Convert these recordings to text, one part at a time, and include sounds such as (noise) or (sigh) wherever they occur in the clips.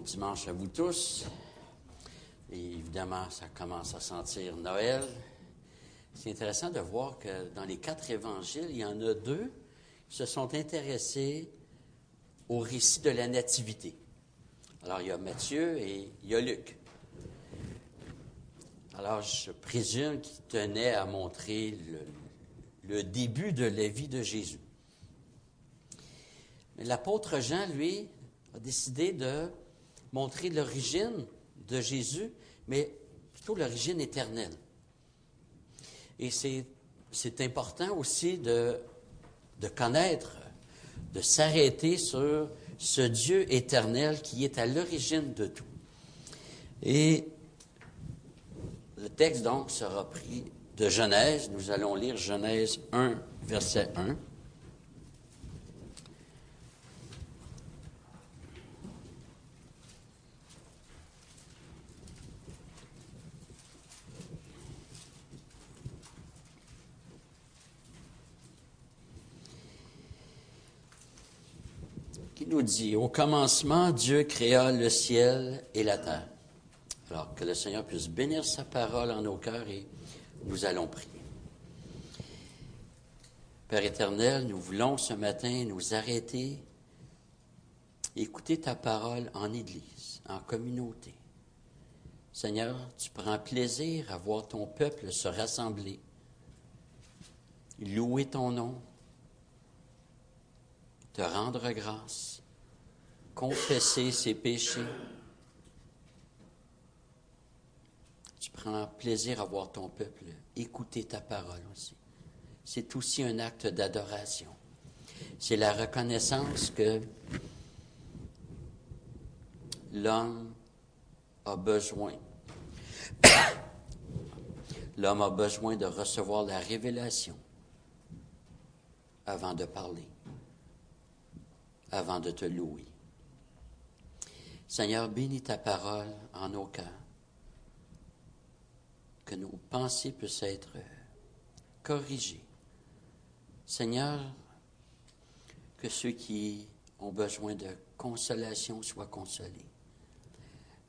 Bon dimanche à vous tous. Et évidemment, ça commence à sentir Noël. C'est intéressant de voir que dans les quatre évangiles, il y en a deux qui se sont intéressés au récit de la nativité. Alors, il y a Matthieu et il y a Luc. Alors, je présume qu'ils tenaient à montrer le, le début de la vie de Jésus. L'apôtre Jean, lui, a décidé de montrer l'origine de Jésus, mais plutôt l'origine éternelle. Et c'est, important aussi de, de connaître, de s'arrêter sur ce Dieu éternel qui est à l'origine de tout. Et le texte donc sera pris de Genèse. Nous allons lire Genèse 1, verset 1. Qui nous dit, au commencement, Dieu créa le ciel et la terre. Alors, que le Seigneur puisse bénir sa parole en nos cœurs et nous allons prier. Père éternel, nous voulons ce matin nous arrêter, écouter ta parole en Église, en communauté. Seigneur, tu prends plaisir à voir ton peuple se rassembler, louer ton nom, te rendre grâce, confesser ses péchés. Tu prends plaisir à voir ton peuple écouter ta parole aussi. C'est aussi un acte d'adoration. C'est la reconnaissance que l'homme a besoin. (coughs) L'homme a besoin de recevoir la révélation avant de parler avant de te louer. Seigneur, bénis ta parole en nos cœurs, que nos pensées puissent être corrigées. Seigneur, que ceux qui ont besoin de consolation soient consolés,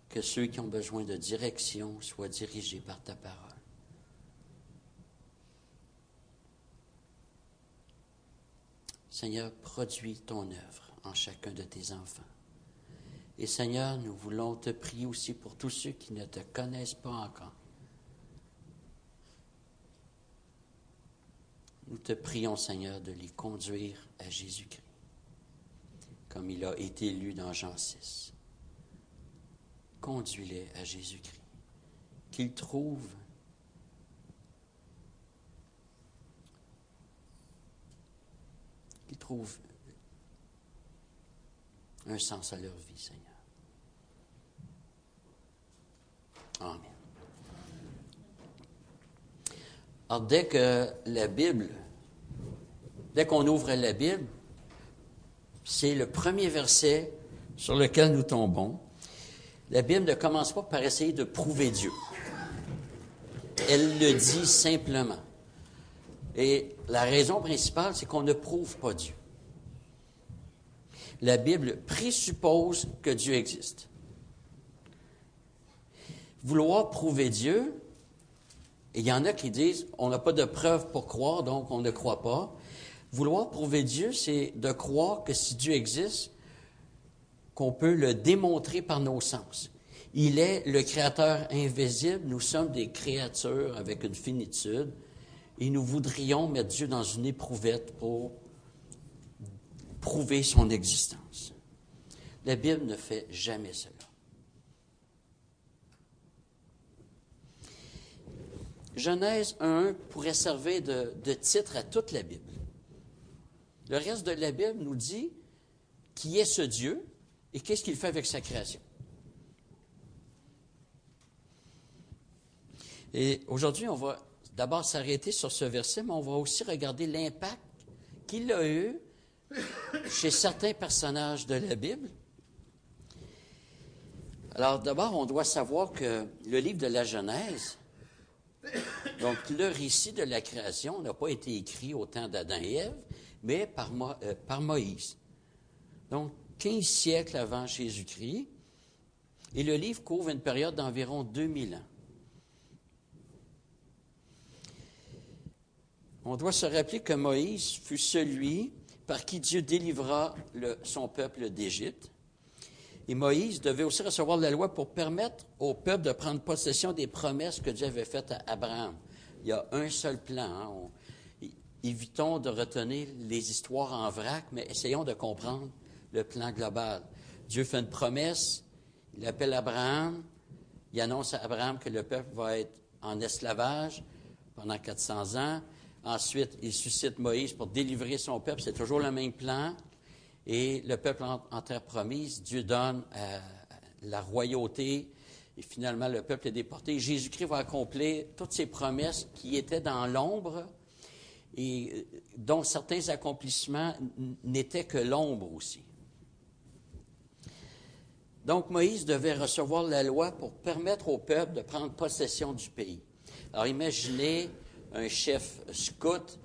que ceux qui ont besoin de direction soient dirigés par ta parole. Seigneur, produis ton œuvre en chacun de tes enfants. Et Seigneur, nous voulons te prier aussi pour tous ceux qui ne te connaissent pas encore. Nous te prions, Seigneur, de les conduire à Jésus-Christ, comme il a été lu dans Jean 6. Conduis-les à Jésus-Christ, qu'ils trouvent qu'ils trouvent un sens à leur vie, Seigneur. Amen. Alors, dès que la Bible, dès qu'on ouvre la Bible, c'est le premier verset sur lequel nous tombons. La Bible ne commence pas par essayer de prouver Dieu. Elle le dit simplement. Et la raison principale, c'est qu'on ne prouve pas Dieu la Bible présuppose que Dieu existe. Vouloir prouver Dieu, il y en a qui disent on n'a pas de preuves pour croire, donc on ne croit pas. Vouloir prouver Dieu, c'est de croire que si Dieu existe, qu'on peut le démontrer par nos sens. Il est le créateur invisible, nous sommes des créatures avec une finitude, et nous voudrions mettre Dieu dans une éprouvette pour prouver son existence. La Bible ne fait jamais cela. Genèse 1 pourrait servir de, de, titre à toute la Bible. Le reste de la Bible nous dit qui est ce Dieu et qu'est-ce qu'il fait avec sa création. Et aujourd'hui, on va d'abord s'arrêter sur ce verset, mais on va aussi regarder l'impact qu'il a eu chez certains personnages de la Bible. Alors d'abord, on doit savoir que le livre de la Genèse, donc le récit de la création n'a pas été écrit au temps d'Adam et Ève, mais par, euh, Moïse. Donc 15 siècles avant Jésus-Christ, Et le livre couvre une période d'environ 2000 ans. On doit se rappeler que Moïse fut celui par qui Dieu délivra son peuple d'Égypte. Et Moïse devait aussi recevoir la loi pour permettre au peuple de prendre possession des promesses que Dieu avait faites à Abraham. Il y a un seul plan. Hein. évitons de retenir les histoires en vrac, mais essayons de comprendre le plan global. Dieu fait une promesse, il appelle Abraham, il annonce à Abraham que le peuple va être en esclavage pendant 400 ans. Ensuite, il suscite Moïse pour délivrer son peuple. C'est toujours le même plan. Et le peuple en, terre promise, Dieu donne euh, la royauté. Et finalement, le peuple est déporté. Jésus-Christ va accomplir toutes ces promesses qui étaient dans l'ombre et euh, dont certains accomplissements n'étaient que l'ombre aussi. Donc Moïse devait recevoir la loi pour permettre au peuple de prendre possession du pays. Alors imaginez un chef scout,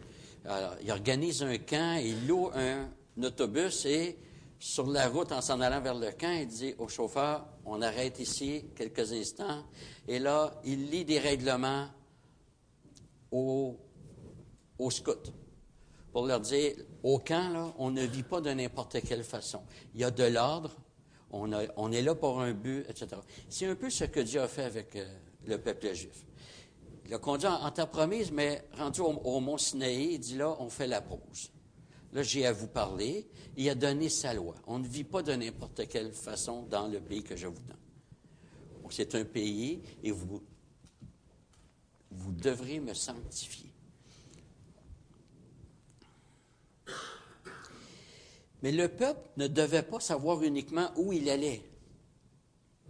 il organise un camp, il loue un, autobus et sur la route en s'en allant vers le camp, il dit au chauffeur, on arrête ici quelques instants. Et là, il lit des règlements aux, aux scouts pour leur dire, au camp, on ne vit pas de n'importe quelle façon. Il y a de l'ordre, on, est là pour un but, etc. C'est un peu ce que Dieu a fait avec euh, le peuple juif. Il a conduit en, terre promise, mais rendu au, mont Sinaï, il dit là, on fait la pause. Là, j'ai à vous parler. Il a donné sa loi. On ne vit pas de n'importe quelle façon dans le pays que je vous donne. c'est un pays et vous, vous devrez me sanctifier. Mais le peuple ne devait pas savoir uniquement où il allait,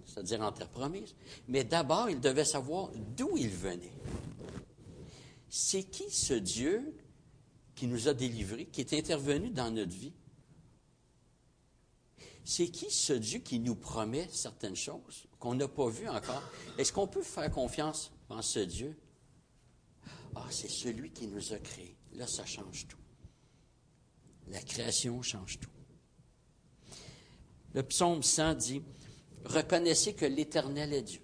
c'est-à-dire en terre promise, mais d'abord il devait savoir d'où il venait. C'est qui ce Dieu qui nous a délivrés, qui est intervenu dans notre vie? C'est qui ce Dieu qui nous promet certaines choses qu'on n'a pas vues encore? Est-ce qu'on peut faire confiance en ce Dieu? Ah, c'est celui qui nous a créés. Là, ça change tout. La création change tout. Le psaume 100 dit, Reconnaissez que l'Éternel est Dieu.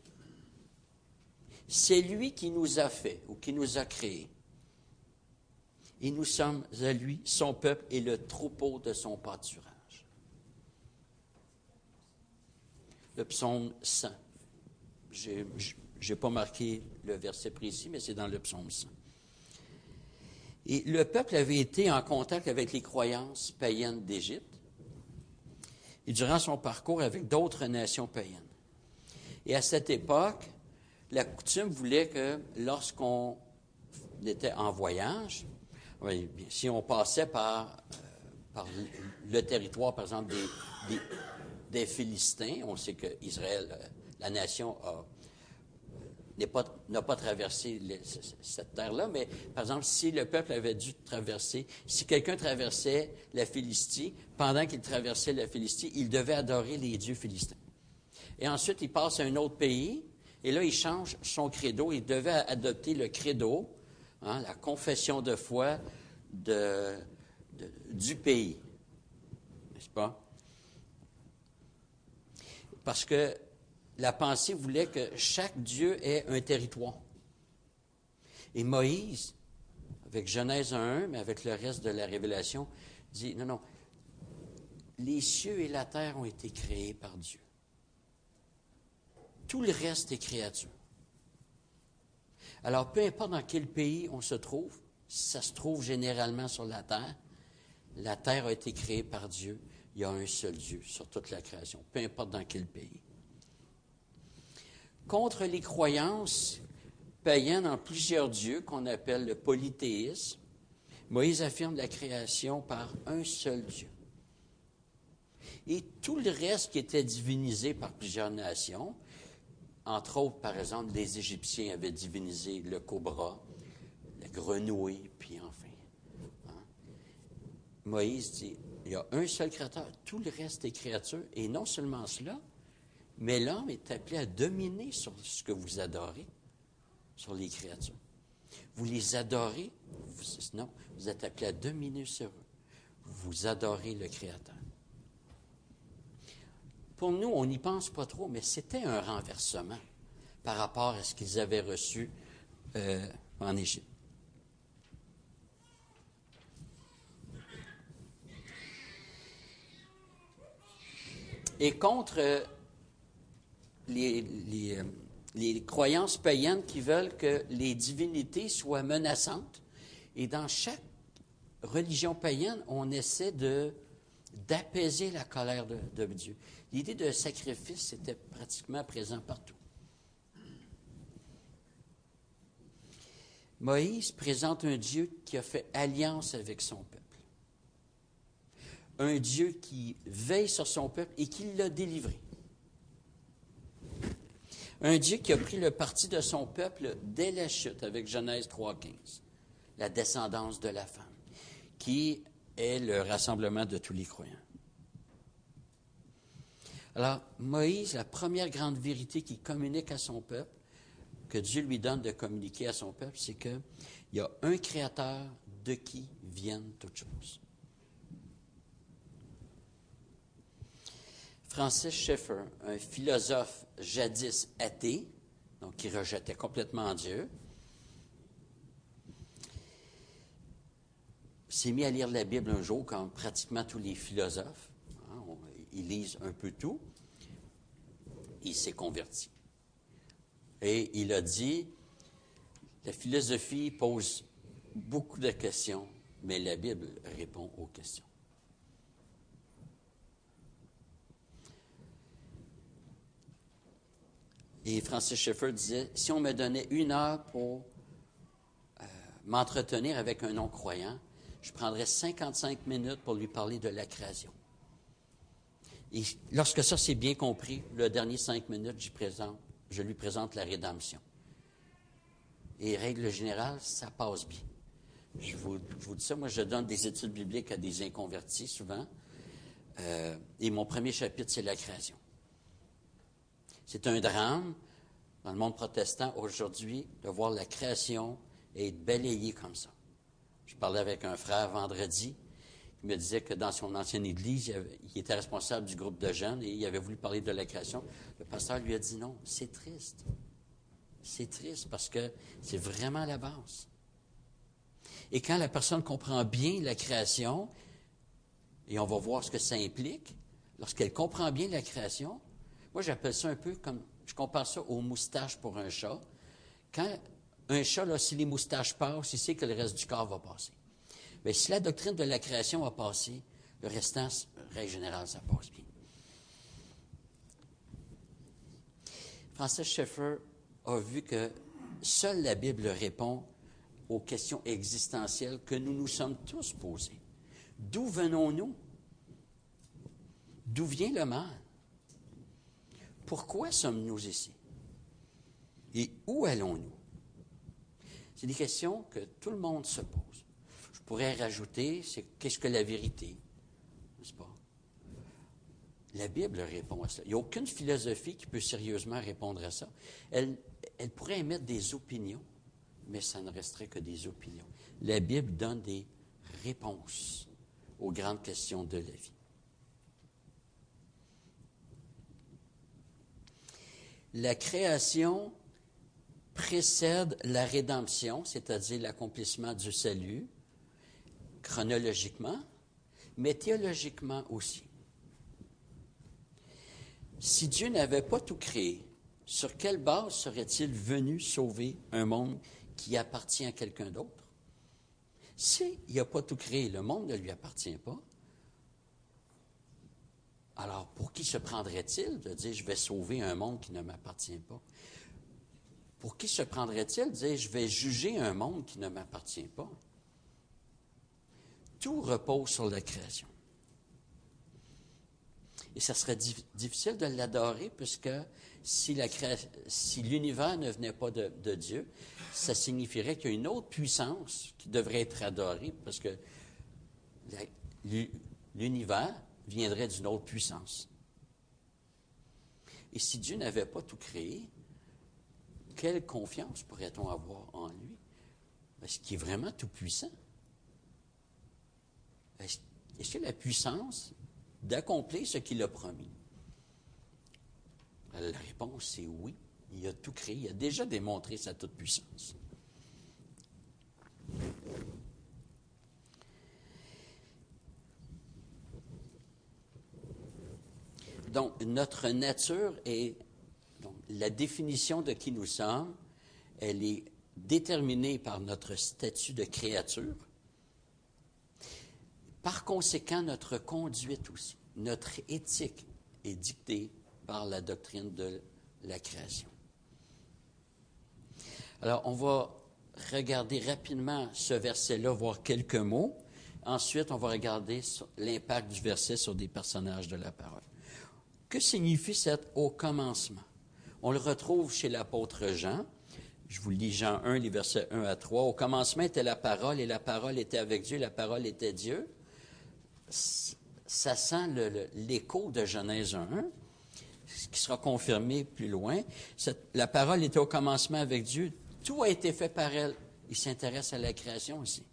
C'est lui qui nous a fait ou qui nous a créés. Et nous sommes à lui, son peuple et le troupeau de son pâturage. Le psaume 100. Je n'ai pas marqué le verset précis, mais c'est dans le psaume 100. Et le peuple avait été en contact avec les croyances païennes d'Égypte et durant son parcours avec d'autres nations païennes. Et à cette époque, la coutume voulait que lorsqu'on était en voyage, si on passait par, euh, le territoire, par exemple, des, Philistins, on sait que Israël, euh, la nation a n'a pas, traversé cette terre-là, mais par exemple, si le peuple avait dû traverser, si quelqu'un traversait la Philistie, pendant qu'il traversait la Philistie, il devait adorer les dieux philistins. Et ensuite, il passe à un autre pays, et là, il change son credo. Il devait adopter le credo, hein, la confession de foi du pays. N'est-ce pas? Parce que la pensée voulait que chaque Dieu ait un territoire. Et Moïse, avec Genèse 1, mais avec le reste de la révélation, dit, non, non, les cieux et la terre ont été créés par Dieu. Tout le reste est créature. Alors, peu importe dans quel pays on se trouve, ça se trouve généralement sur la terre, la terre a été créée par Dieu. Il y a un seul Dieu sur toute la création, peu importe dans quel pays contre les croyances païennes en plusieurs dieux qu'on appelle le polythéisme. Moïse affirme la création par un seul Dieu. Et tout le reste qui était divinisé par plusieurs nations, entre autres, par exemple, les Égyptiens avaient divinisé le cobra, la grenouille, puis enfin. Hein. Moïse dit, il y a un seul créateur, tout le reste est créature, et non seulement cela, mais l'homme est appelé à dominer sur ce que vous adorez, sur les créatures. Vous les adorez, non, vous êtes appelé à dominer sur eux. Vous adorez le Créateur. pour nous, on n'y pense pas trop, mais c'était un renversement par rapport à ce qu'ils avaient reçu euh, en Égypte. Et contre euh, les, euh, les croyances païennes qui veulent que les divinités soient menaçantes, et dans chaque religion païenne, on essaie de d'apaiser la colère de, Dieu. L'idée de sacrifice était pratiquement présent partout. Moïse présente un Dieu qui a fait alliance avec son peuple. Un Dieu qui veille sur son peuple et qui l'a délivré. Un Dieu qui a pris le parti de son peuple dès la chute avec Genèse 3.15, la descendance de la femme, qui est le rassemblement de tous les croyants. Alors, Moïse, la première grande vérité qu'il communique à son peuple, que Dieu lui donne de communiquer à son peuple, c'est qu'il y a un créateur de qui viennent toutes choses. Francis Schaeffer, un philosophe jadis athée, donc qui rejetait complètement Dieu, s'est mis à lire la Bible un jour, comme pratiquement tous les philosophes. Hein, ils lisent un peu tout. Il s'est converti. Et il a dit, la philosophie pose beaucoup de questions, mais la Bible répond aux questions. Et Francis Schaeffer disait, si on me donnait une heure pour euh, m'entretenir avec un non-croyant, je prendrais 55 minutes pour lui parler de la création. Et lorsque ça c'est bien compris, le dernier cinq minutes, je lui présente la rédemption. Et règle générale, ça passe bien. Je vous, dis ça, moi je donne des études bibliques à des inconvertis souvent. Euh, et mon premier chapitre, c'est la création. C'est un drame dans le monde protestant aujourd'hui de voir la création être balayée comme ça. Je parlais avec un frère vendredi qui me disait que dans son ancienne église, il, était responsable du groupe de jeunes et il avait voulu parler de la création. Le pasteur lui a dit non, c'est triste. C'est triste parce que c'est vraiment la base. Et quand la personne comprend bien la création, et on va voir ce que ça implique, lorsqu'elle comprend bien la création, moi, j'appelle ça un peu comme, je compare ça aux moustaches pour un chat. Quand un chat, là, si les moustaches passent, il sait que le reste du corps va passer. Mais si la doctrine de la création a passé, le restant, règle générale, ça passe bien. Francis Schaeffer a vu que seule la Bible répond aux questions existentielles que nous nous sommes tous posées. D'où venons-nous? D'où vient le mal? Pourquoi sommes-nous ici? Et où allons-nous? C'est des questions que tout le monde se pose. Je pourrais rajouter, c'est qu'est-ce que la vérité? N'est-ce pas? La Bible répond à ça. Il n'y a aucune philosophie qui peut sérieusement répondre à ça. Elle pourrait émettre des opinions, mais ça ne resterait que des opinions. La Bible donne des réponses aux grandes questions de la vie. La création précède la rédemption, c'est-à-dire l'accomplissement du salut, chronologiquement, mais théologiquement aussi. Si Dieu n'avait pas tout créé, sur quelle base serait-il venu sauver un monde qui appartient à quelqu'un d'autre? S'il n'a pas tout créé, le monde ne lui appartient pas. Alors, pour qui se prendrait-il de dire je vais sauver un monde qui ne m'appartient pas? Pour qui se prendrait-il de dire je vais juger un monde qui ne m'appartient pas? Tout repose sur la création. Et ça serait difficile de l'adorer puisque si, l'univers ne venait pas de, de Dieu, ça signifierait qu'il y a une autre puissance qui devrait être adorée parce que l'univers viendrait d'une autre puissance. Et si Dieu n'avait pas tout créé, quelle confiance pourrait-on avoir en lui? Est-ce qu'il est vraiment tout puissant? Est-ce qu'il a la puissance d'accomplir ce qu'il a promis? La réponse est oui. Il a tout créé. Il a déjà démontré sa toute-puissance. Donc, notre nature est, donc, la définition de qui nous sommes, elle est déterminée par notre statut de créature. Par conséquent, notre conduite aussi, notre éthique est dictée par la doctrine de la création. Alors, on va regarder rapidement ce verset-là, voir quelques mots. Ensuite, on va regarder l'impact du verset sur des personnages de la parole. Que signifie cet au commencement? On le retrouve chez l'apôtre Jean. Je vous lis Jean 1, les versets 1 à 3. Au commencement était la parole et la parole était avec Dieu, la parole était Dieu. Ça sent l'écho de Genèse 1, qui sera confirmé plus loin. la parole était au commencement avec Dieu. Tout a été fait par elle. Il s'intéresse à la création aussi.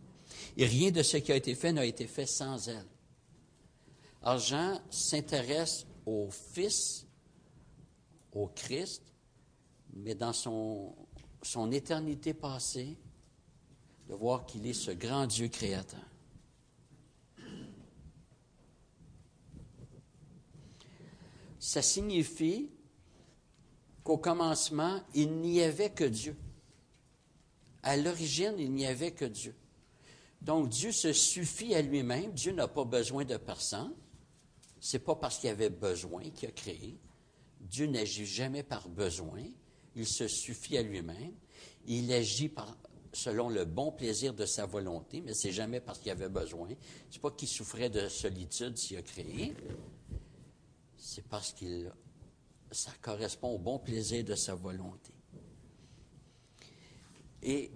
Et rien de ce qui a été fait n'a été fait sans elle. Alors Jean s'intéresse au Fils, au Christ, mais dans son, éternité passée, de voir qu'il est ce grand Dieu créateur. Ça signifie qu'au commencement, il n'y avait que Dieu. À l'origine, il n'y avait que Dieu. Donc Dieu se suffit à lui-même. Dieu n'a pas besoin de personne. C'est pas parce qu'il avait besoin qu'il a créé. Dieu n'agit jamais par besoin. Il se suffit à lui-même. Il agit selon le bon plaisir de sa volonté, mais c'est jamais parce qu'il avait besoin. C'est pas qu'il souffrait de solitude s'il a créé. C'est parce qu'il ça correspond au bon plaisir de sa volonté. Et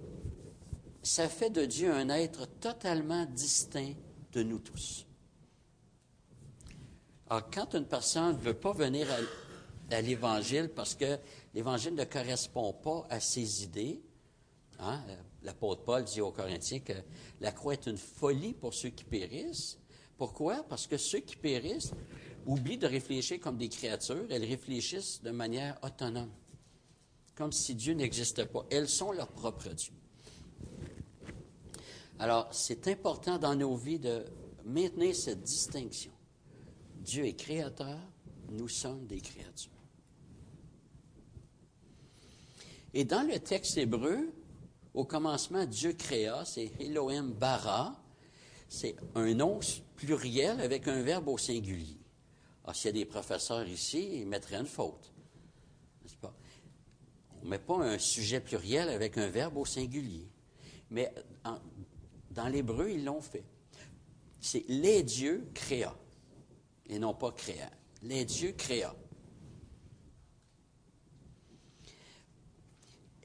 ça fait de Dieu un être totalement distinct de nous tous. Alors, quand une personne ne veut pas venir à, l'Évangile parce que l'Évangile ne correspond pas à ses idées, hein, l'apôtre Paul dit aux Corinthiens que la croix est une folie pour ceux qui périssent. Pourquoi? Parce que ceux qui périssent oublient de réfléchir comme des créatures, elles réfléchissent de manière autonome, comme si Dieu n'existait pas. Elles sont leur propre Dieu. Alors, c'est important dans nos vies de maintenir cette distinction. Dieu est créateur, nous sommes des créatures. Et dans le texte hébreu, au commencement, Dieu créa, c'est Elohim bara, c'est un nom pluriel avec un verbe au singulier. Alors, s'il y a des professeurs ici, ils mettraient une faute. On ne met pas un sujet pluriel avec un verbe au singulier. Mais dans l'hébreu, ils l'ont fait. C'est les dieux créa et non pas créa. Les dieux créa.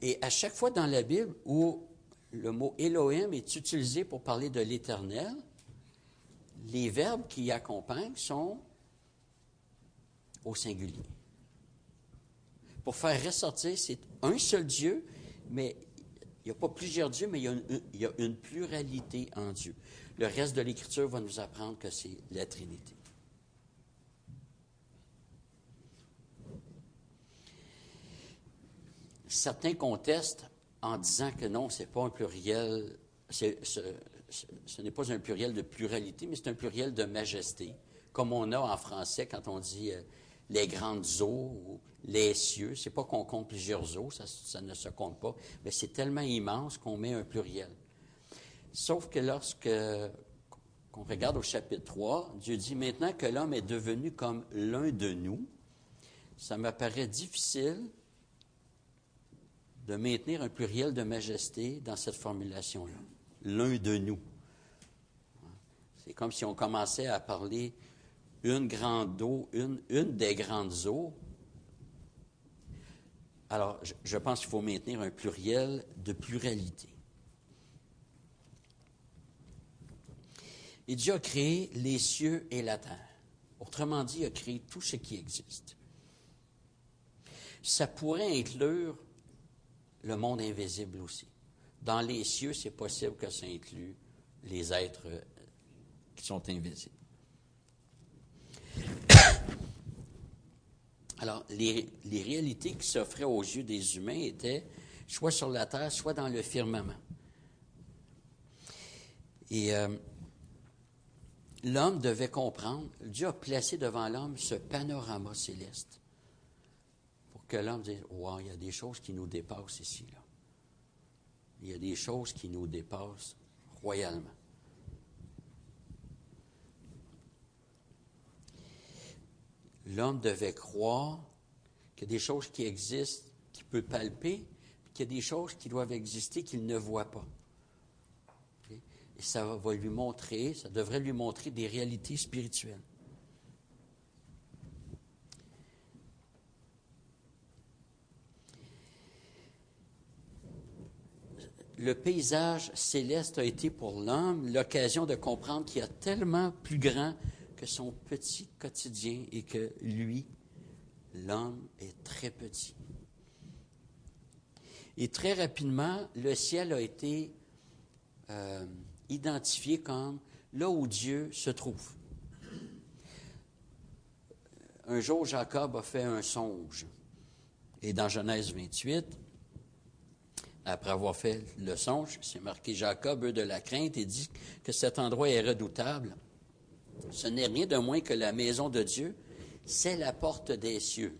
Et à chaque fois dans la Bible où le mot Elohim est utilisé pour parler de l'Éternel, les verbes qui y accompagnent sont au singulier. Pour faire ressortir, c'est un seul Dieu, mais il n'y a pas plusieurs dieux, mais il y a une pluralité en Dieu. Le reste de l'Écriture va nous apprendre que c'est la Trinité. Certains contestent en disant que non, ce n'est pas un pluriel, ce, n'est pas un pluriel de pluralité, mais c'est un pluriel de majesté, comme on a en français quand on dit euh, les grandes eaux ou les cieux. C'est pas qu'on compte plusieurs eaux, ça, ne se compte pas, mais c'est tellement immense qu'on met un pluriel. Sauf que lorsque qu'on regarde au chapitre 3, Dieu dit maintenant que l'homme est devenu comme l'un de nous, ça m'apparaît difficile de maintenir un pluriel de majesté dans cette formulation-là. L'un de nous. C'est comme si on commençait à parler une grande eau, une, une des grandes eaux. Alors, je, je pense qu'il faut maintenir un pluriel de pluralité. Et Dieu a créé les cieux et la terre. Autrement dit, il a créé tout ce qui existe. Ça pourrait inclure le monde invisible aussi. Dans les cieux, c'est possible que ça inclue les êtres euh, qui sont invisibles. (coughs) Alors, les, réalités qui s'offraient aux yeux des humains étaient soit sur la terre, soit dans le firmament. Et euh, l'homme devait comprendre, Dieu a placé devant l'homme ce panorama céleste que l'homme dise, wow, il y a des choses qui nous dépassent ici. Là. Il y a des choses qui nous dépassent royalement. L'homme devait croire qu'il y a des choses qui existent, qu'il peut palper, qu'il y a des choses qui doivent exister qu'il ne voit pas. Et ça va lui montrer, ça devrait lui montrer des réalités spirituelles. Le paysage céleste a été pour l'homme l'occasion de comprendre qu'il y a tellement plus grand que son petit quotidien et que lui, l'homme, est très petit. Et très rapidement, le ciel a été euh, identifié comme là où Dieu se trouve. Un jour, Jacob a fait un songe. Et dans Genèse 28, après avoir fait le songe, c'est marqué Jacob, eux de la crainte, et dit que cet endroit est redoutable. Ce n'est rien de moins que la maison de Dieu, c'est la porte des cieux.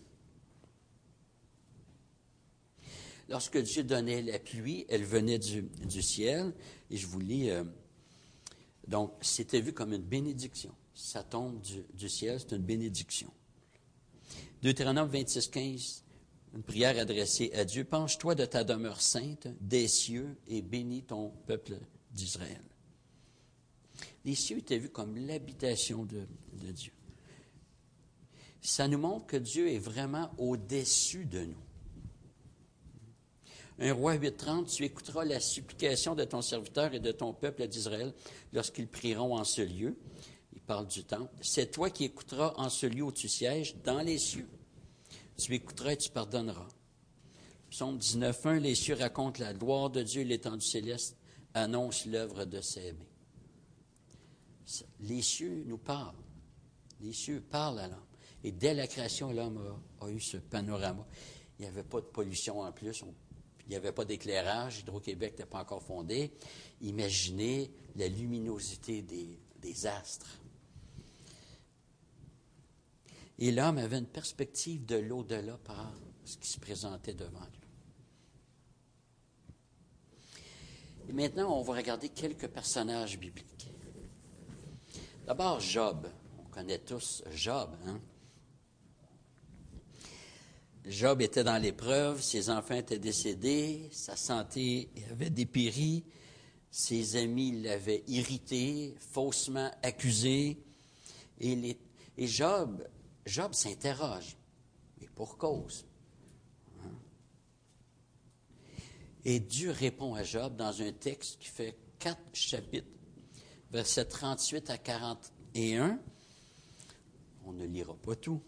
Lorsque Dieu donnait la pluie, elle venait du, ciel, et je vous lis, euh, donc c'était vu comme une bénédiction. Ça tombe du, du ciel, c'est une bénédiction. Deutéronome 26, 15, une prière adressée à Dieu. Penche-toi de ta demeure sainte des cieux et bénis ton peuple d'Israël. Les cieux étaient vus comme l'habitation de, Dieu. Ça nous montre que Dieu est vraiment au-dessus de nous. Un roi 8.30, tu écouteras la supplication de ton serviteur et de ton peuple d'Israël lorsqu'ils prieront en ce lieu. Il parle du temple. C'est toi qui écouteras en ce lieu où tu sièges, dans les cieux. Tu écouteras et tu pardonneras. Psaume 19.1, les cieux racontent la gloire de Dieu, l'étendue céleste annonce l'œuvre de ses mains. Les cieux nous parlent. Les cieux parlent à l'homme. Et dès la création, l'homme a, eu ce panorama. Il n'y avait pas de pollution en plus. il n'y avait pas d'éclairage. Hydro-Québec n'était pas encore fondé. Imaginez la luminosité des astres. Et l'homme avait une perspective de l'au-delà par ce qui se présentait devant lui. Et maintenant, on va regarder quelques personnages bibliques. D'abord, Job. On connaît tous Job. Hein? Job était dans l'épreuve, ses enfants étaient décédés, sa santé avait dépéri, ses amis l'avaient irrité, faussement accusé. Et, et Job Job s'interroge, mais pour cause. Hein? Et Dieu répond à Job dans un texte qui fait quatre chapitres, versets 38 à 41. On ne lira pas tout,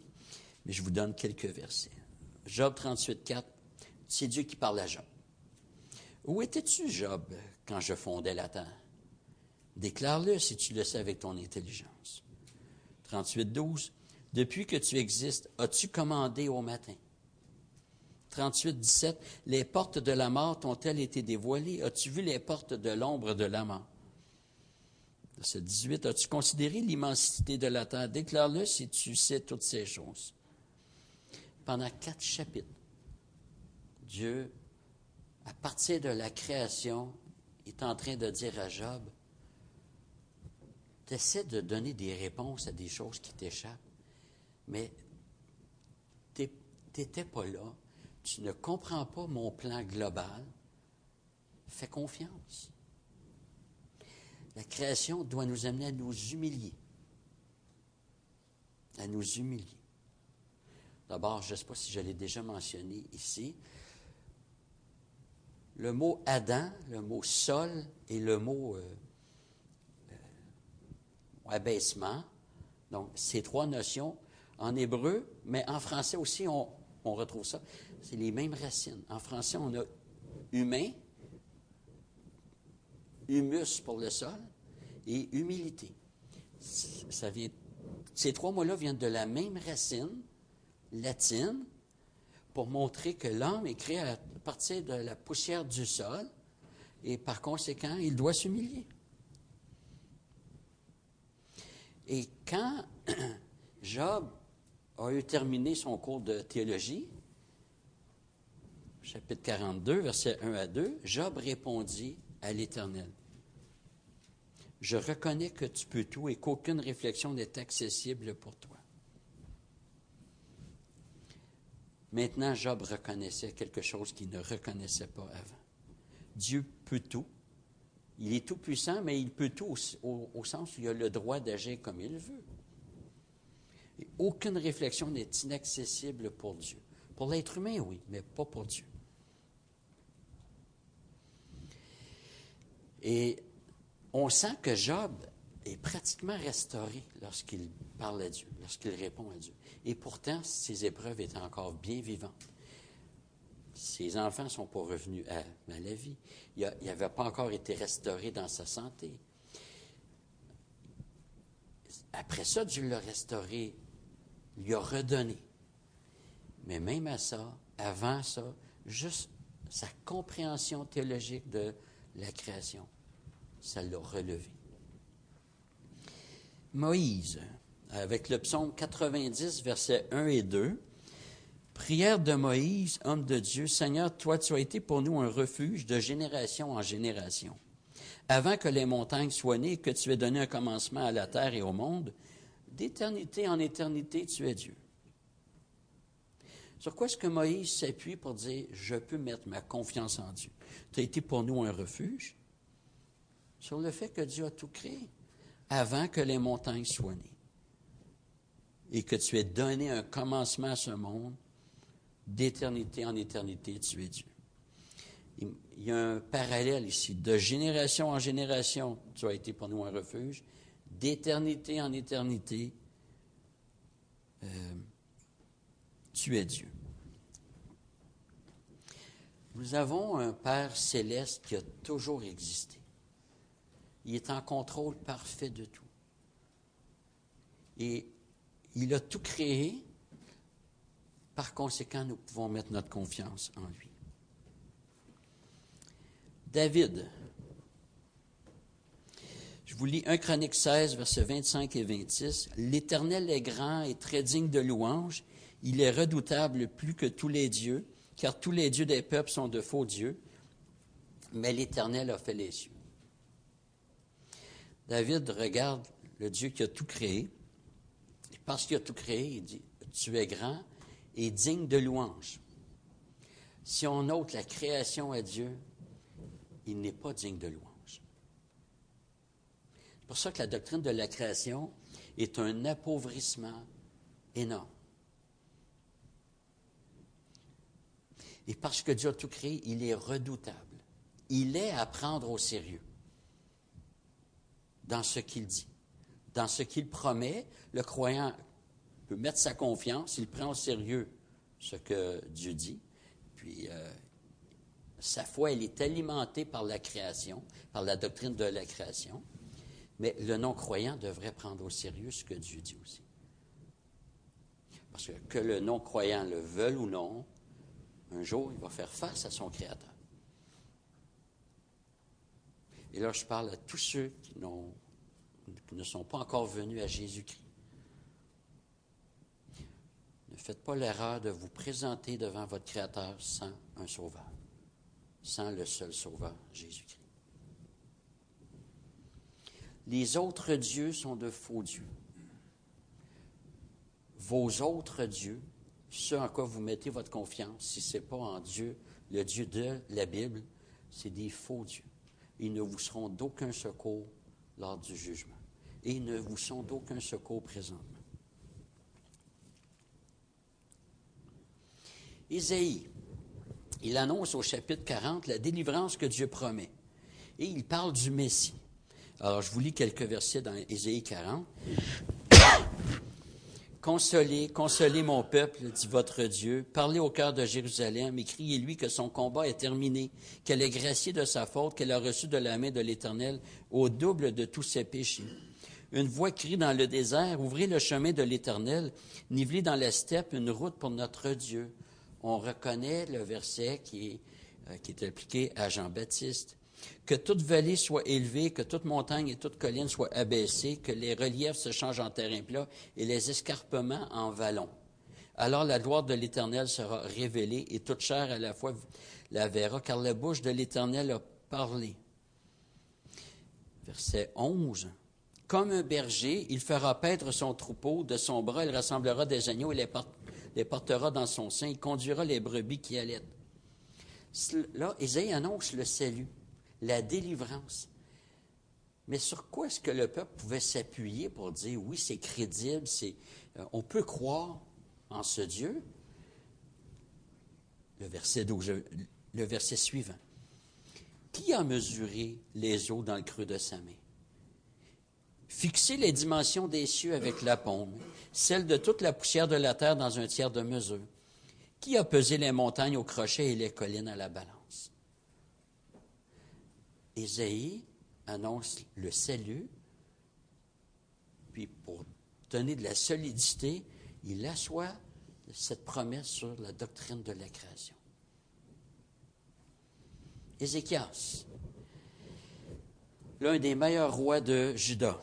mais je vous donne quelques versets. Job 38, 4, c'est Dieu qui parle à Job. Où étais-tu, Job, quand je fondais la terre? Déclare-le si tu le sais avec ton intelligence. 38, 12, depuis que tu existes, as-tu commandé au matin? 38, 17. Les portes de la mort t'ont-elles été dévoilées? As-tu vu les portes de l'ombre de la mort? Verset 18. As-tu considéré l'immensité de la terre? Déclare-le si tu sais toutes ces choses. Pendant quatre chapitres, Dieu, à partir de la création, est en train de dire à Job, tu essaies de donner des réponses à des choses qui t'échappent mais tu n'étais pas là, tu ne comprends pas mon plan global, fais confiance. La création doit nous amener à nous humilier. À nous humilier. D'abord, je ne sais pas si je l'ai déjà mentionné ici. Le mot Adam, le mot sol et le mot euh, euh, abaissement, donc ces trois notions en hébreu, mais en français aussi, on, retrouve ça. C'est les mêmes racines. En français, on a humain, humus pour le sol, et humilité. Ces trois mots-là viennent de la même racine, latine pour montrer que l'homme est créé à partir de la poussière du sol et par conséquent, il doit s'humilier. Et quand (clears throat) Job a eu terminé son cours de théologie, chapitre 42, versets 1 à 2, Job répondit à l'Éternel. Je reconnais que tu peux tout et qu'aucune réflexion n'est accessible pour toi. Maintenant, Job reconnaissait quelque chose qu'il ne reconnaissait pas avant. Dieu peut tout. Il est tout puissant, mais il peut tout au, sens où il a le droit d'agir comme il veut. Aucune réflexion n'est inaccessible pour Dieu. Pour l'être humain, oui, mais pas pour Dieu. Et on sent que Job est pratiquement restauré lorsqu'il parle à Dieu, lorsqu'il répond à Dieu. Et pourtant, ses épreuves étaient encore bien vivantes. Ses enfants ne sont pas revenus à, la vie. Il n'avait pas encore été restauré dans sa santé. Après ça, Dieu l'a restauré, lui a redonné. Mais même à ça, avant ça, juste sa compréhension théologique de la création, ça l'a relevé. Moïse, avec le psaume 90, versets 1 et 2, Prière de Moïse, homme de Dieu, Seigneur, toi tu as été pour nous un refuge de génération en génération. Avant que les montagnes soient nées, que tu aies donné un commencement à la terre et au monde, d'éternité en éternité, tu es Dieu. Sur quoi est-ce que Moïse s'appuie pour dire, je peux mettre ma confiance en Dieu? Tu as été pour nous un refuge? Sur le fait que Dieu a tout créé avant que les montagnes soient nées et que tu aies donné un commencement à ce monde d'éternité en éternité, tu es Dieu. Il y a un parallèle ici. De génération en génération, tu as été pour nous un refuge. D'éternité en éternité, euh, tu es Dieu. Nous avons un Père céleste qui a toujours existé. Il est en contrôle parfait de tout. Et il a tout créé par conséquent, nous pouvons mettre notre confiance en lui. David. Je vous lis 1 Chronique 16, versets 25 et 26. L'Éternel est grand et très digne de louange. Il est redoutable plus que tous les dieux, car tous les dieux des peuples sont de faux dieux, mais l'Éternel a fait les cieux. David regarde le Dieu qui a tout créé. Parce qu'il a tout créé, il dit, tu es grand est digne de louange. Si on ôte la création à Dieu, il n'est pas digne de louange. Pour ça que la doctrine de la création est un appauvrissement énorme. Et parce que Dieu a tout créé, il est redoutable. Il est à prendre au sérieux dans ce qu'il dit, dans ce qu'il promet. Le croyant peut mettre sa confiance, il prend au sérieux ce que Dieu dit. Puis, euh, sa foi, elle est alimentée par la création, par la doctrine de la création. Mais le non-croyant devrait prendre au sérieux ce que Dieu dit aussi. Parce que que le non-croyant le veuille ou non, un jour, il va faire face à son Créateur. Et là, je parle à tous ceux qui, ne sont pas encore venus à Jésus-Christ. Ne faites pas l'erreur de vous présenter devant votre Créateur sans un sauveur, sans le seul sauveur, Jésus-Christ. Les autres dieux sont de faux dieux. Vos autres dieux, ceux en quoi vous mettez votre confiance, si ce n'est pas en Dieu, le Dieu de la Bible, c'est des faux dieux. Ils ne vous seront d'aucun secours lors du jugement. Et ils ne vous sont d'aucun secours présentement. Isaïe, il annonce au chapitre 40 la délivrance que Dieu promet. Et il parle du Messie. Alors, je vous lis quelques versets dans Isaïe 40. (coughs) Consolez, consolez mon peuple, dit votre Dieu. Parlez au cœur de Jérusalem et criez-lui que son combat est terminé, qu'elle est graciée de sa faute, qu'elle a reçu de la main de l'Éternel au double de tous ses péchés. Une voix crie dans le désert, ouvrez le chemin de l'Éternel, nivelez dans la steppe une route pour notre Dieu. On reconnaît le verset qui est, euh, qui est appliqué à Jean-Baptiste. Que toute vallée soit élevée, que toute montagne et toute colline soient abaissées, que les reliefs se changent en terrain plat et les escarpements en vallons. Alors la gloire de l'Éternel sera révélée et toute chair à la fois la verra, car la bouche de l'Éternel a parlé. Verset 11. Comme un berger, il fera paître son troupeau, de son bras il rassemblera des agneaux et les, portera dans son sein, il conduira les brebis qui allaitent. Là, Isaïe annonce le salut, la délivrance. Mais sur quoi est-ce que le peuple pouvait s'appuyer pour dire oui, c'est crédible, c'est, euh, on peut croire en ce Dieu? Le verset, suivant. Qui a mesuré les eaux dans le creux de sa main? Fixez les dimensions des cieux avec la paume, celles de toute la poussière de la terre dans un tiers de mesure. Qui a pesé les montagnes au crochet et les collines à la balance? Ésaïe annonce le salut, puis pour donner de la solidité, il assoit cette promesse sur la doctrine de la création. Ézéchias, l'un des meilleurs rois de Juda.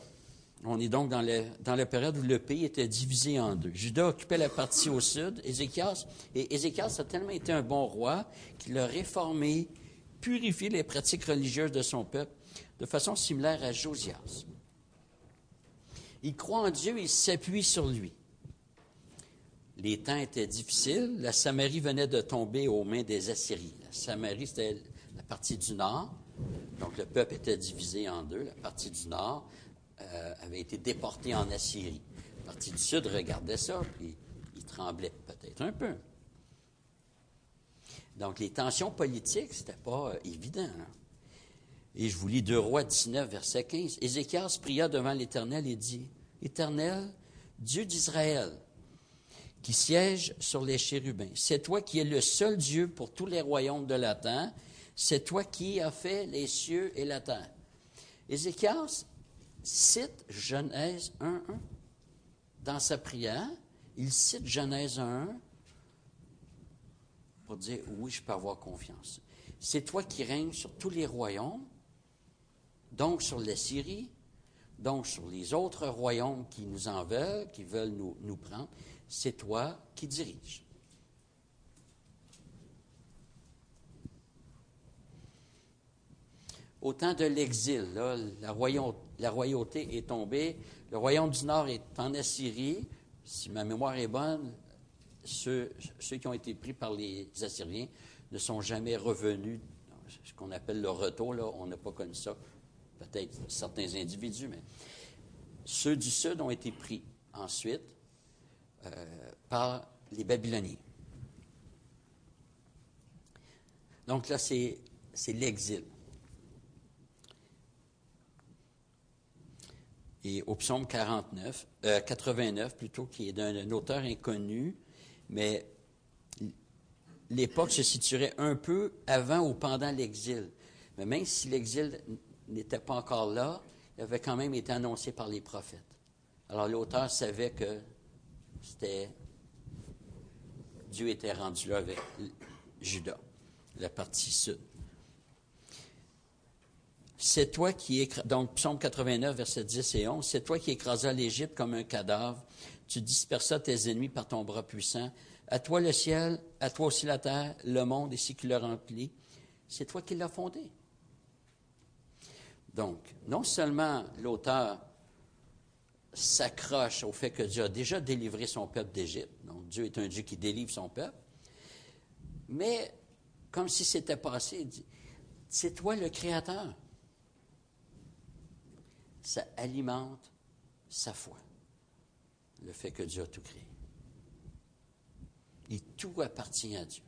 On est donc dans, la période où le pays était divisé en deux. Judas occupait la partie au sud, Ézéchias, Ézéchias a tellement été un bon roi qu'il a réformé, purifié les pratiques religieuses de son peuple de façon similaire à Josias. Il croit en Dieu et il s'appuie sur lui. Les temps étaient difficiles. La Samarie venait de tomber aux mains des Assyriens. La Samarie, c'était la partie du nord. Donc le peuple était divisé en deux. La partie du nord euh, avait été déporté en Assyrie. La partie du Sud regardait ça, puis il tremblait peut-être un peu. Donc, les tensions politiques, ce n'était pas euh, évident. Et je vous lis 2 Rois 19, verset 15. Ézéchias pria devant l'Éternel et dit Éternel, Dieu d'Israël, qui siège sur les chérubins, c'est toi qui es le seul Dieu pour tous les royaumes de la terre, c'est toi qui as fait les cieux et la terre. Ézéchias cite Genèse 1.1. Dans sa prière, il cite Genèse 1.1 pour dire oui, je peux avoir confiance. C'est toi qui règnes sur tous les royaumes, donc sur la Syrie, donc sur les autres royaumes qui nous en veulent, qui veulent nous, nous prendre. C'est toi qui diriges. au temps de l'exil, la, royauté, est tombée. Le royaume du Nord est en Assyrie. Si ma mémoire est bonne, ceux, qui ont été pris par les Assyriens ne sont jamais revenus. Ce qu'on appelle le retour, là, on n'a pas connu ça. Peut-être certains individus, mais ceux du Sud ont été pris ensuite euh, par les Babyloniens. Donc là, c'est l'exil. et au psaume 49, 89 euh, plutôt, qui est d'un auteur inconnu, mais l'époque se situerait un peu avant ou pendant l'exil. Mais même si l'exil n'était pas encore là, il avait quand même été annoncé par les prophètes. Alors l'auteur savait que c'était Dieu était rendu là avec Judas, la partie sud. C'est toi qui psaume 89, versets 10 et 11, c'est toi qui écrasas l'Égypte comme un cadavre, tu dispersas tes ennemis par ton bras puissant. À toi le ciel, à toi aussi la terre, le monde ce qui le remplit. C'est toi qui l'as fondé. Donc, non seulement l'auteur s'accroche au fait que Dieu a déjà délivré son peuple d'Égypte, donc Dieu est un Dieu qui délivre son peuple, mais comme si c'était passé, il dit, c'est toi le Créateur ça alimente sa foi, le fait que Dieu a tout créé. Et tout appartient à Dieu.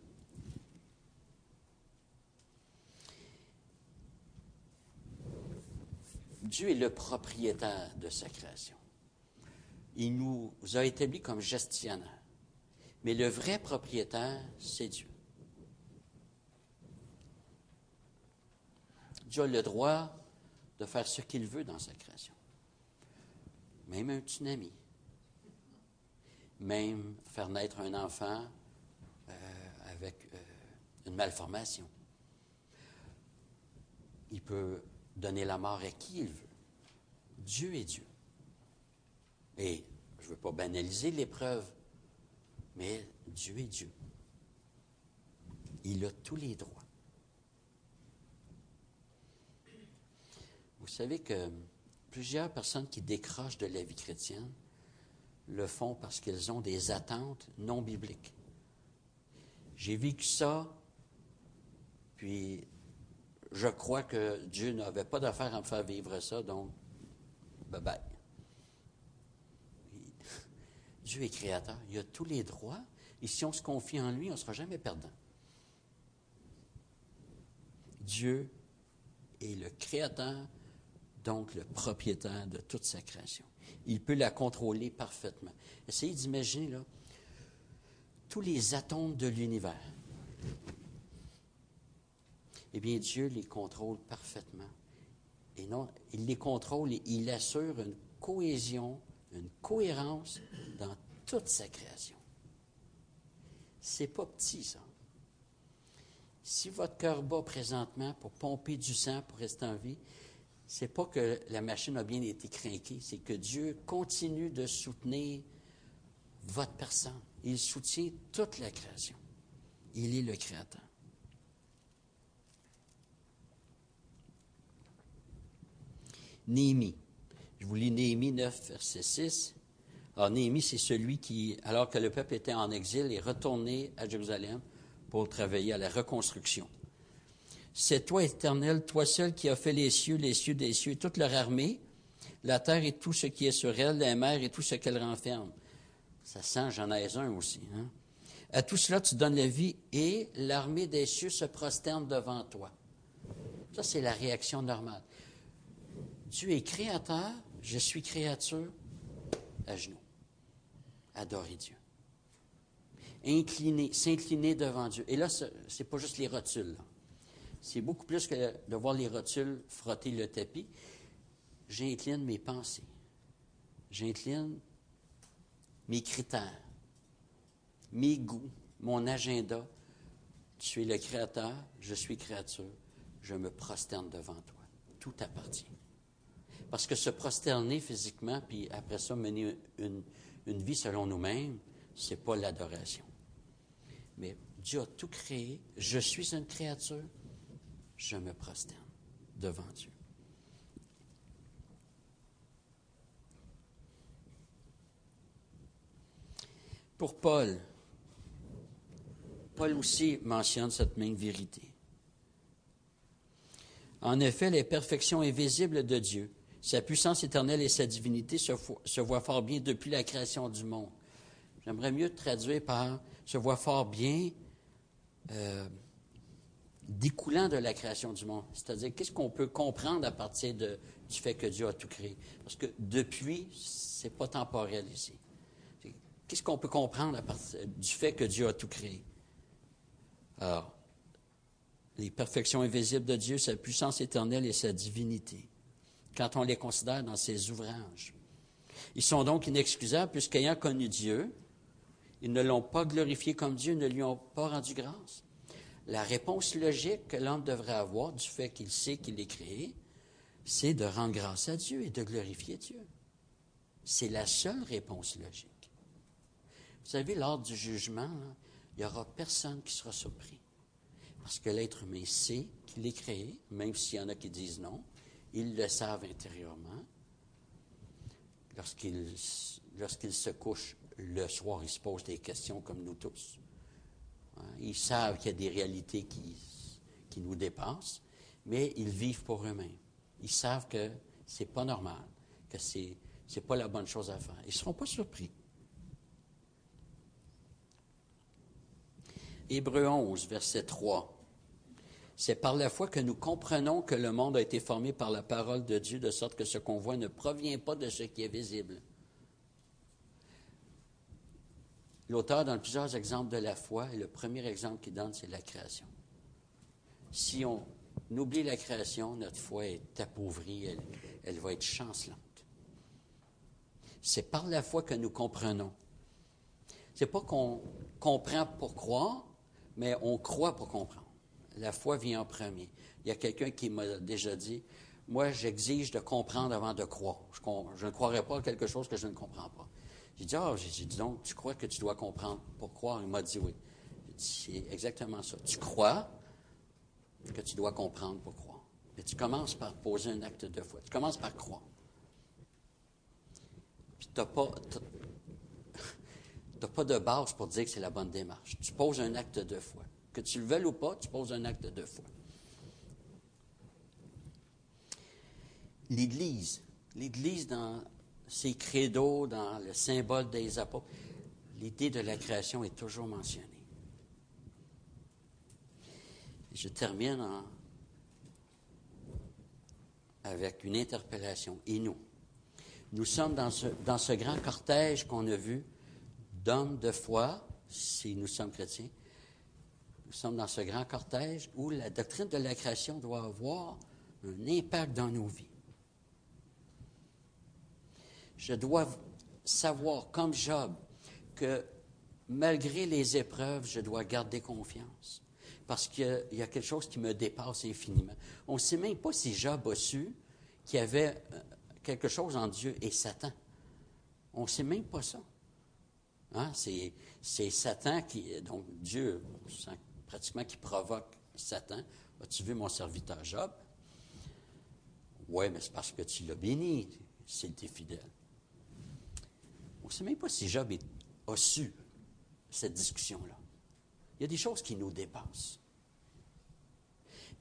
Dieu est le propriétaire de sa création. Il nous a établis comme gestionnaires. Mais le vrai propriétaire, c'est Dieu. Dieu a le droit de faire ce qu'il veut dans sa création. même un tsunami, même faire naître un enfant euh, avec euh, une malformation. Il peut donner la mort à qui il veut. Dieu est Dieu. Et je ne veux pas banaliser l'épreuve, mais Dieu est Dieu. Il a tous les droits. Vous savez que plusieurs personnes qui décrochent de la vie chrétienne le font parce qu'elles ont des attentes non bibliques. J'ai vécu ça, puis je crois que Dieu n'avait pas d'affaire à me faire vivre ça, donc bye bye. (laughs) Dieu est créateur, il a tous les droits, et si on se confie en lui, on ne sera jamais perdant. Dieu est le créateur, donc le propriétaire de toute sa création. Il peut la contrôler parfaitement. Essayez d'imaginer, là, tous les atomes de l'univers. Eh bien, Dieu les contrôle parfaitement. Et non, il les contrôle et il assure une cohésion, une cohérence dans toute sa création. C'est pas petit, ça. Si votre cœur bat présentement pour pomper du sang pour rester en vie, c'est pas que la machine a bien été craquée, c'est que Dieu continue de soutenir votre personne. Il soutient toute la création. Il est le créateur. Néhémie. Je vous lis Néhémie 9, verset 6. Alors, Néhémie, c'est celui qui, alors que le peuple était en exil, est retourné à Jérusalem pour travailler à la reconstruction. C'est toi, Éternel, toi seul qui as fait les cieux, les cieux des cieux, toute leur armée, la terre et tout ce qui est sur elle, la mer et tout ce qu'elle renferme. Ça sent ai un aussi. Hein? À tout cela, tu donnes la vie et l'armée des cieux se prosterne devant toi. Ça, c'est la réaction normale. Tu es créateur, je suis créature, à genoux. Adorer Dieu. Incliner, s'incliner devant Dieu. Et là, ce n'est pas juste les rotules. C'est beaucoup plus que de voir les rotules frotter le tapis. J'incline mes pensées. J'incline mes critères, mes goûts, mon agenda. Tu es le créateur, je suis créature, je me prosterne devant toi. Tout appartient. Parce que se prosterner physiquement, puis après ça, mener une, vie selon nous-mêmes, ce n'est pas l'adoration. Mais Dieu a tout créé. Je suis une créature. Je me prosterne devant Dieu. Pour Paul, Paul aussi mentionne cette même vérité. En effet, les perfections invisibles de Dieu, sa puissance éternelle et sa divinité se, voient fort bien depuis la création du monde. J'aimerais mieux traduire par se voit fort bien euh, découlant de la création du monde. C'est-à-dire, qu'est-ce qu'on peut comprendre à partir du fait que Dieu a tout créé? Parce que depuis, c'est pas temporel ici. Qu'est-ce qu'on peut comprendre à partir du fait que Dieu a tout créé? Alors, les perfections invisibles de Dieu, sa puissance éternelle et sa divinité quand on les considère dans ses ouvrages. Ils sont donc inexcusables puisqu'ayant connu Dieu, ils ne l'ont pas glorifié comme Dieu, ne lui ont pas rendu grâce. La réponse logique que l'homme devrait avoir du fait qu'il sait qu'il est créé, c'est de rendre grâce à Dieu et de glorifier Dieu. C'est la seule réponse logique. Vous savez, lors du jugement, il n'y aura personne qui sera surpris. Parce que l'être humain sait qu'il est créé, même s'il y en a qui disent non. Ils le savent intérieurement. Lorsqu'ils se couchent le soir, ils se posent des questions comme nous tous. Hein, ils savent qu'il y a des réalités qui, nous dépassent, mais ils vivent pour eux-mêmes. Ils savent que c'est pas normal, que c'est n'est pas la bonne chose à faire. Ils ne seront pas surpris. Hébreu 11, verset 3. C'est par la foi que nous comprenons que le monde a été formé par la parole de Dieu, de sorte que ce qu'on voit ne provient pas de ce qui est visible. L'auteur donne plusieurs exemples de la foi, et le premier exemple qu'il donne, c'est la création. Si on oublie la création, notre foi est appauvrie, elle, va être chancelante. C'est par la foi que nous comprenons. C'est pas qu'on comprend pour croire, mais on croit pour comprendre. La foi vient en premier. Il y a quelqu'un qui m'a déjà dit, moi, j'exige de comprendre avant de croire. Je, ne croirais pas à quelque chose que je ne comprends pas. J'ai dit, ah, j'ai dit donc, tu crois que tu dois comprendre pour croire? Il m'a dit oui. C'est exactement ça. Tu crois que tu dois comprendre pour croire. Mais tu commences par poser un acte de foi. Tu commences par croire. Puis tu n'as pas, pas de base pour dire que c'est la bonne démarche. Tu poses un acte de foi. Que tu le veuilles ou pas, tu poses un acte de foi. L'Église, l'Église dans ses credos, dans le symbole des apôtres, l'idée de la création est toujours mentionnée. Je termine avec une interpellation. Et nous? Nous sommes dans ce, dans ce grand cortège qu'on a vu d'hommes de foi, si nous sommes chrétiens. Nous sommes dans ce grand cortège où la doctrine de la création doit avoir un impact dans nos vies. Je dois savoir, comme Job, que malgré les épreuves, je dois garder confiance parce qu'il y a quelque chose qui me dépasse infiniment. On ne sait même pas si Job a su qu'il y avait euh, quelque chose en Dieu et Satan. On ne sait même pas ça. Hein? C'est Satan qui, donc Dieu, pratiquement qui provoque Satan. As-tu vu mon serviteur Job? Oui, mais c'est parce que tu l'as béni, s'il était fidèle. Ne sait même pas si Job a su cette discussion-là. Il y a des choses qui nous dépassent.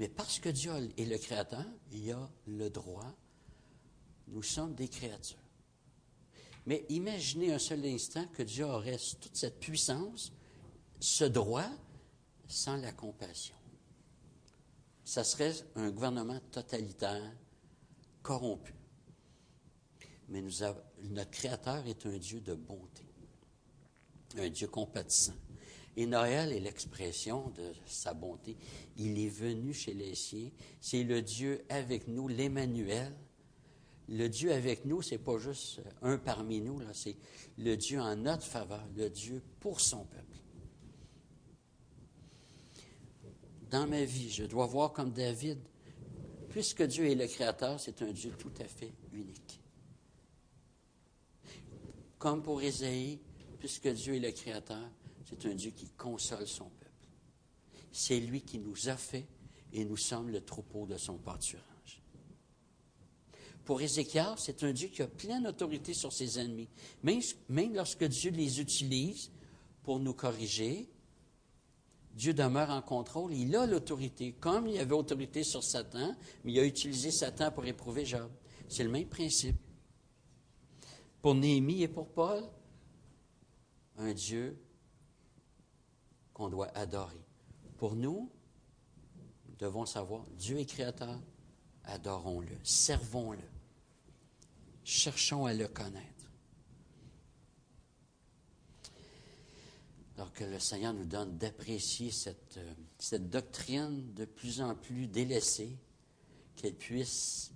Mais parce que Dieu est le Créateur, il a le droit. Nous sommes des créatures. Mais imaginez un seul instant que Dieu aurait toute cette puissance, ce droit, sans la compassion. Ça serait un gouvernement totalitaire, corrompu. Mais notre Créateur est un Dieu de bonté, un Dieu compatissant. Et Noël est l'expression de sa bonté. Il est venu chez les siens. C'est le Dieu avec nous, l'Emmanuel. Le Dieu avec nous, c'est pas juste un parmi nous, c'est le Dieu en notre faveur, le Dieu pour son peuple. Dans ma vie, je dois voir comme David, puisque Dieu est le Créateur, c'est un Dieu tout à fait unique. Comme pour Isaïe, puisque Dieu est le Créateur, c'est un Dieu qui console son peuple. C'est lui qui nous a fait et nous sommes le troupeau de son pâturage. Pour Ézéchiel, c'est un Dieu qui a pleine autorité sur ses ennemis. Même, même lorsque Dieu les utilise pour nous corriger, Dieu demeure en contrôle. Il a l'autorité, comme il avait autorité sur Satan, mais il a utilisé Satan pour éprouver Job. C'est le même principe. Pour Néhémie et pour Paul, un Dieu qu'on doit adorer. Pour nous, nous devons savoir, Dieu est créateur, adorons-le, servons-le, cherchons à le connaître. Alors que le Seigneur nous donne d'apprécier cette, euh, cette doctrine de plus en plus délaissée, qu'elle puisse,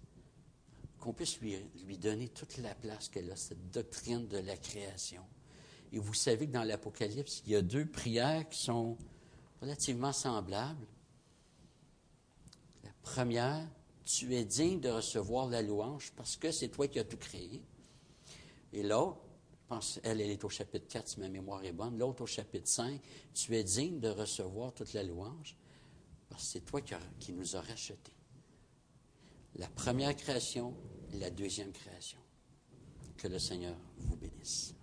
qu'on puisse lui, donner toute la place qu'elle a, cette doctrine de la création. Et vous savez que dans l'Apocalypse, il y a deux prières qui sont relativement semblables. La première, tu es digne de recevoir la louange parce que c'est toi qui as tout créé. Et l'autre, je pense, elle, elle est au chapitre 4, si ma mémoire est bonne. L'autre au chapitre 5, tu es digne de recevoir toute la louange parce que c'est toi qui, qui nous as rachetés. La première création, la deuxième création. Que le Seigneur vous bénisse.